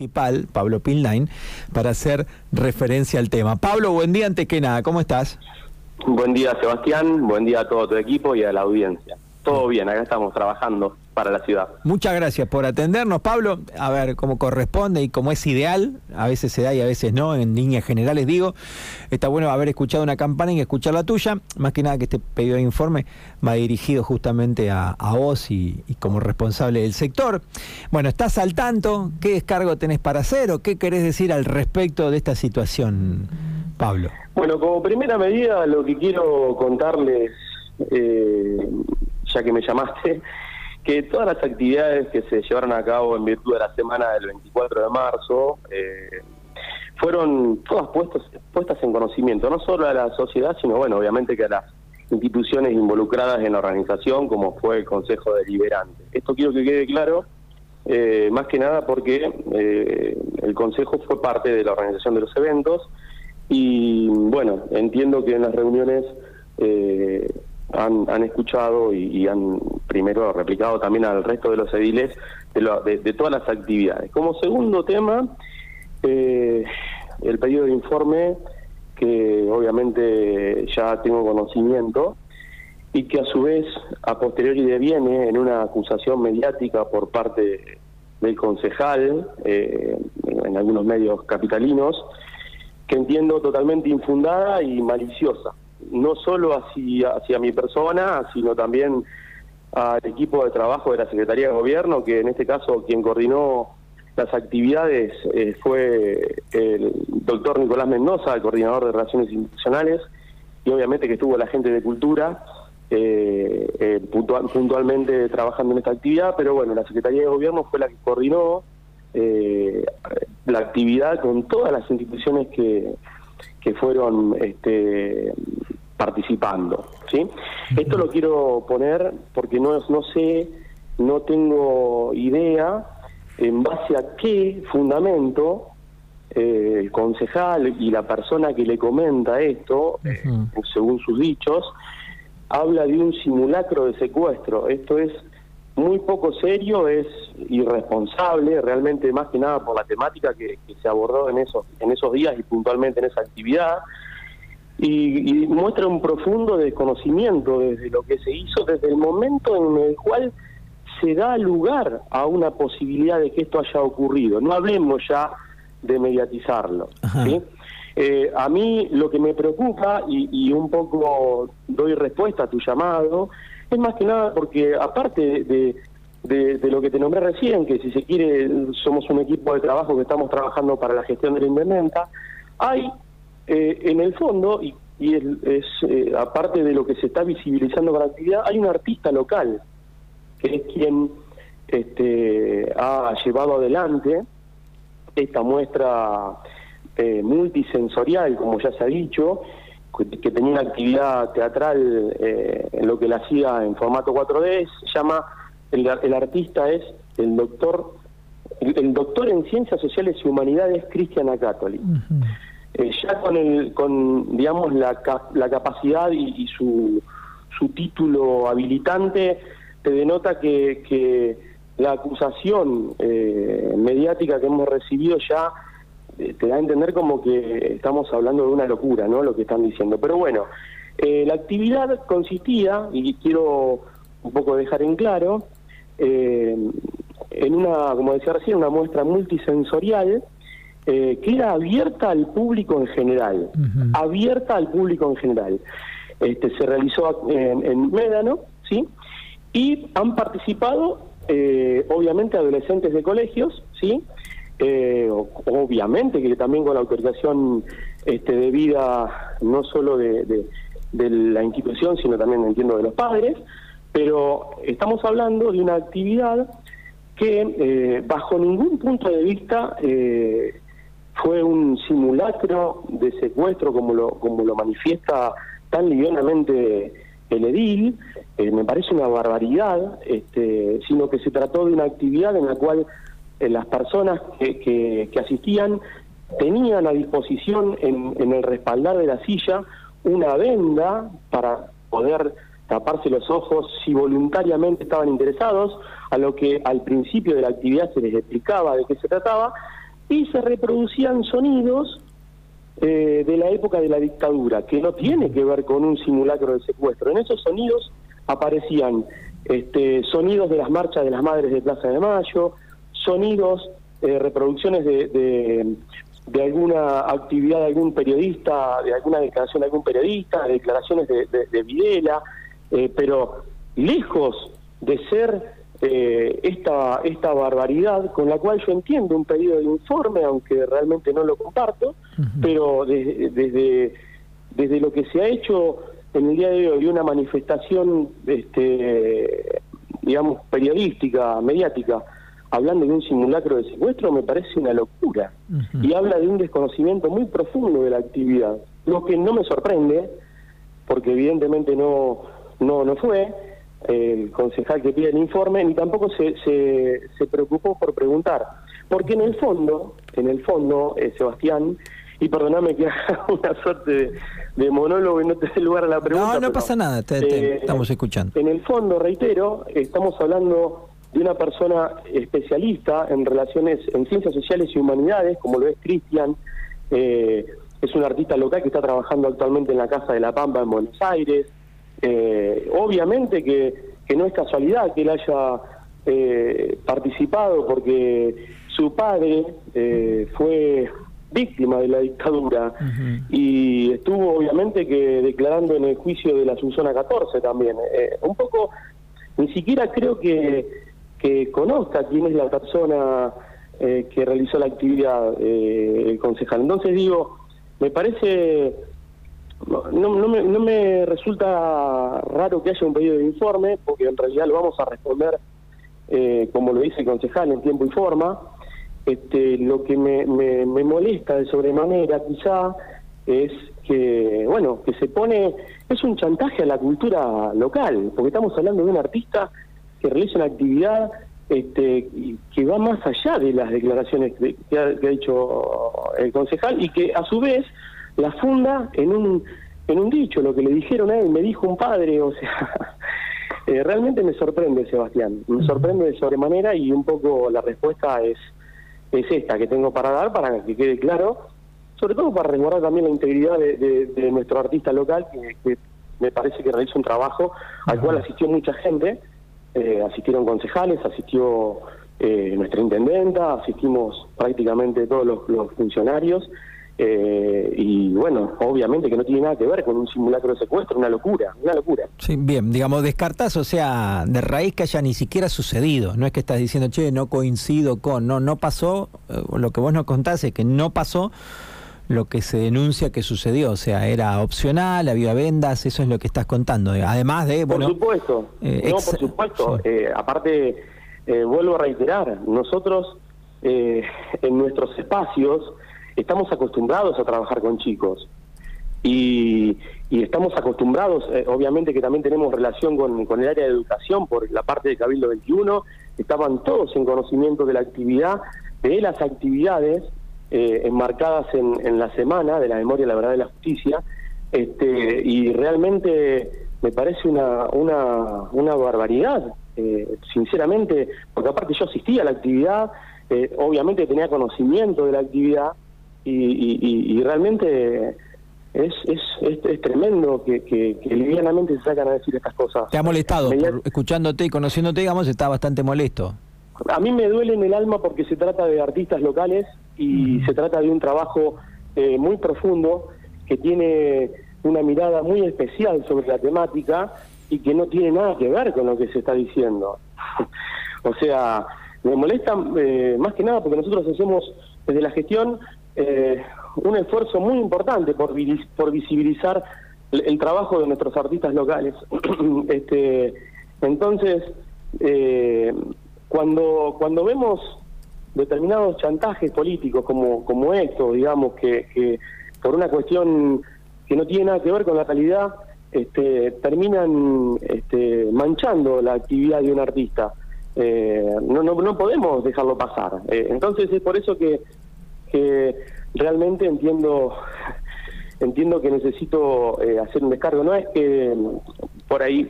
municipal, Pablo Pilnain, para hacer referencia al tema. Pablo, buen día antes que nada, ¿cómo estás? Buen día Sebastián, buen día a todo tu equipo y a la audiencia. Todo bien, acá estamos trabajando para la ciudad. Muchas gracias por atendernos, Pablo. A ver, como corresponde y como es ideal, a veces se da y a veces no, en líneas generales digo, está bueno haber escuchado una campaña y escuchar la tuya. Más que nada que este pedido de informe va dirigido justamente a, vos y, como responsable del sector. Bueno, ¿estás al tanto? ¿Qué descargo tenés para hacer o qué querés decir al respecto de esta situación, Pablo? Bueno, como primera medida lo que quiero contarles... Eh, ya que me llamaste, que todas las actividades que se llevaron a cabo en virtud de la semana del 24 de marzo eh, fueron todas puestas, puestas en conocimiento, no solo a la sociedad, sino bueno, obviamente que a las instituciones involucradas en la organización, como fue el Consejo Deliberante. Esto quiero que quede claro, eh, más que nada porque eh, el Consejo fue parte de la organización de los eventos y bueno, entiendo que en las reuniones han, escuchado y, han primero replicado también al resto de los ediles de, todas las actividades. Como segundo tema, eh, el pedido de informe que obviamente ya tengo conocimiento y que a su vez a posteriori deviene en una acusación mediática por parte del concejal eh, en algunos medios capitalinos que entiendo totalmente infundada y maliciosa no solo hacia, hacia mi persona, sino también al equipo de trabajo de la Secretaría de Gobierno, que en este caso quien coordinó las actividades eh, fue el doctor Nicolás Mendoza, el coordinador de Relaciones Institucionales, y obviamente que estuvo la gente de Cultura eh, eh, puntualmente trabajando en esta actividad, pero bueno, la Secretaría de Gobierno fue la que coordinó la actividad con todas las instituciones que, que fueron este, participando. ¿sí? Esto lo quiero poner porque no, no sé, no tengo idea en base a qué fundamento eh, el concejal y la persona que le comenta esto, eh, según sus dichos, habla de un simulacro de secuestro. Esto es muy poco serio, es irresponsable, realmente más que nada por la temática que, que se abordó en esos, en esos días y puntualmente en esa actividad y, muestra un profundo desconocimiento desde lo que se hizo, desde el momento en el cual se da lugar a una posibilidad de que esto haya ocurrido. No hablemos ya de mediatizarlo. Eh, a mí lo que me preocupa, y, un poco doy respuesta a tu llamado, es más que nada porque aparte de, de, lo que te nombré recién, que si se quiere somos un equipo de trabajo que estamos trabajando para la gestión de la invernenta, hay eh, en el fondo, y, es, eh, aparte de lo que se está visibilizando con la actividad, hay un artista local, que es quien este, ha llevado adelante esta muestra eh, multisensorial, como ya se ha dicho, que, tenía una actividad teatral en lo que la hacía en formato 4D, se llama, el, artista es el doctor, el, doctor en Ciencias Sociales y Humanidades Cristian Acátoli. Eh, ya con, el, con digamos, la, la capacidad y, su, su título habilitante, te denota que, que la acusación eh, mediática que hemos recibido ya eh, te da a entender como que estamos hablando de una locura, ¿no? Lo que están diciendo. Pero bueno, la actividad consistía, y quiero un poco dejar en claro, en una, como decía recién, una muestra multisensorial, eh, que era abierta al público en general, abierta al público en general. Este, se realizó en, Médano, ¿sí? Y han participado, eh, obviamente, adolescentes de colegios, ¿sí? Eh, obviamente que también con la autorización este, debida no solo de, la institución, sino también, entiendo, de los padres, pero estamos hablando de una actividad que bajo ningún punto de vista eh, fue un simulacro de secuestro como lo, como lo manifiesta tan livianamente el edil, eh, me parece una barbaridad, este, sino que se trató de una actividad en la cual eh, las personas que, que, asistían tenían a disposición en, en el respaldar de la silla una venda para poder taparse los ojos si voluntariamente estaban interesados, a lo que al principio de la actividad se les explicaba de qué se trataba, y se reproducían sonidos eh, de la época de la dictadura, que no tiene que ver con un simulacro de secuestro. En esos sonidos aparecían este, sonidos de las marchas de las madres de Plaza de Mayo, sonidos, eh, reproducciones de, de, alguna actividad de algún periodista, de alguna declaración de algún periodista, declaraciones de, de Videla, eh, pero lejos de ser eh, esta, esta barbaridad, con la cual yo entiendo un pedido de informe, aunque realmente no lo comparto, pero desde, desde lo que se ha hecho en el día de hoy, una manifestación, este, digamos, periodística, mediática, hablando de un simulacro de secuestro, me parece una locura. Y habla de un desconocimiento muy profundo de la actividad. Lo que no me sorprende, porque evidentemente no, no, no fue, el concejal que pide el informe, ni tampoco se, se, se, preocupó por preguntar. Porque en el fondo, en el fondo, eh, Sebastián, y perdóname que haga una suerte de, monólogo y no te dé lugar a la pregunta. No, no pasa nada, te, eh, estamos escuchando. En el fondo, reitero, estamos hablando de una persona especialista en relaciones, en ciencias sociales y humanidades, como lo es Cristian, eh, es un artista local que está trabajando actualmente en la Casa de la Pampa en Buenos Aires, eh, obviamente que, que, no es casualidad que él haya eh, participado porque su padre eh, fue víctima de la dictadura y estuvo obviamente que declarando en el juicio de la Asunzona 14 también. Eh, un poco, ni siquiera creo que, que conozca quién es la persona que realizó la actividad, el concejal. Entonces digo, me parece no, no, me, no me resulta raro que haya un pedido de informe, porque en realidad lo vamos a responder, eh, como lo dice el concejal, en tiempo y forma. Este, lo que me, me, me molesta de sobremanera quizá es que, bueno, que se pone, es un chantaje a la cultura local, porque estamos hablando de un artista que realiza una actividad este, que va más allá de las declaraciones que, que ha dicho el concejal y que a su vez la funda en un, en un dicho, lo que le dijeron a él, me dijo un padre, o sea, eh, realmente me sorprende, Sebastián, me sorprende de sobremanera y un poco la respuesta es, es esta que tengo para dar, para que quede claro, sobre todo para resguardar también la integridad de, nuestro artista local, que, me parece que realiza un trabajo al cual asistió mucha gente, eh, asistieron concejales, asistió eh, nuestra intendenta, asistimos prácticamente todos los funcionarios, eh, y bueno, obviamente que no tiene nada que ver con un simulacro de secuestro, una locura, una locura. Sí, bien, digamos, descartas, o sea, de raíz que haya ni siquiera sucedido, no es que estás diciendo, che, no coincido con, no, no pasó, eh, lo que vos nos contás es que no pasó lo que se denuncia que sucedió, o sea, era opcional, había vendas, eso es lo que estás contando, además de... Bueno, por supuesto, eh, no, por supuesto, aparte, vuelvo a reiterar, nosotros en nuestros espacios, estamos acostumbrados a trabajar con chicos. Y, estamos acostumbrados, eh, obviamente que también tenemos relación con, el área de educación por la parte de Cabildo 21, estaban todos en conocimiento de la actividad, de las actividades eh, enmarcadas en, la semana de la memoria, la verdad de la justicia, este, y realmente me parece una, una, una barbaridad, eh, sinceramente, porque aparte yo asistía a la actividad, obviamente tenía conocimiento de la actividad, y, realmente es, es, es, tremendo que, que, livianamente se sacan a decir estas cosas. ¿Te ha molestado? escuchándote y conociéndote, digamos, está bastante molesto. A mí me duele en el alma porque se trata de artistas locales y se trata de un trabajo eh, muy profundo que tiene una mirada muy especial sobre la temática y que no tiene nada que ver con lo que se está diciendo. o sea, me molesta eh, más que nada porque nosotros hacemos desde la gestión eh, un esfuerzo muy importante por, por visibilizar el, trabajo de nuestros artistas locales. este, entonces, eh, cuando, cuando vemos determinados chantajes políticos como, como esto, digamos, que, que por una cuestión que no tiene nada que ver con la calidad, este, terminan este, manchando la actividad de un artista. Eh, no, no, no podemos dejarlo pasar. Eh, entonces es por eso que que realmente entiendo entiendo que necesito eh, hacer un descargo. No es que por ahí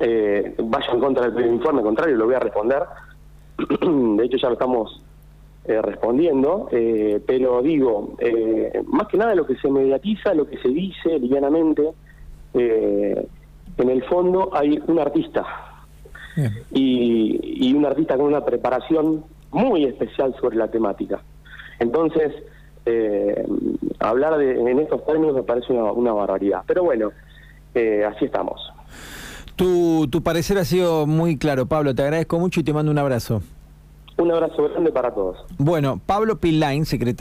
eh, vaya en contra del informe, al contrario, lo voy a responder. De hecho, ya lo estamos eh, respondiendo, eh, pero digo, eh, más que nada lo que se mediatiza, lo que se dice livianamente, en el fondo hay un artista y, y un artista con una preparación muy especial sobre la temática. Entonces, hablar de, en estos términos me parece una, una barbaridad. Pero bueno, así estamos. Tu, tu parecer ha sido muy claro, Pablo. Te agradezco mucho y te mando un abrazo. Un abrazo grande para todos. Bueno, Pablo Pillain, secretario.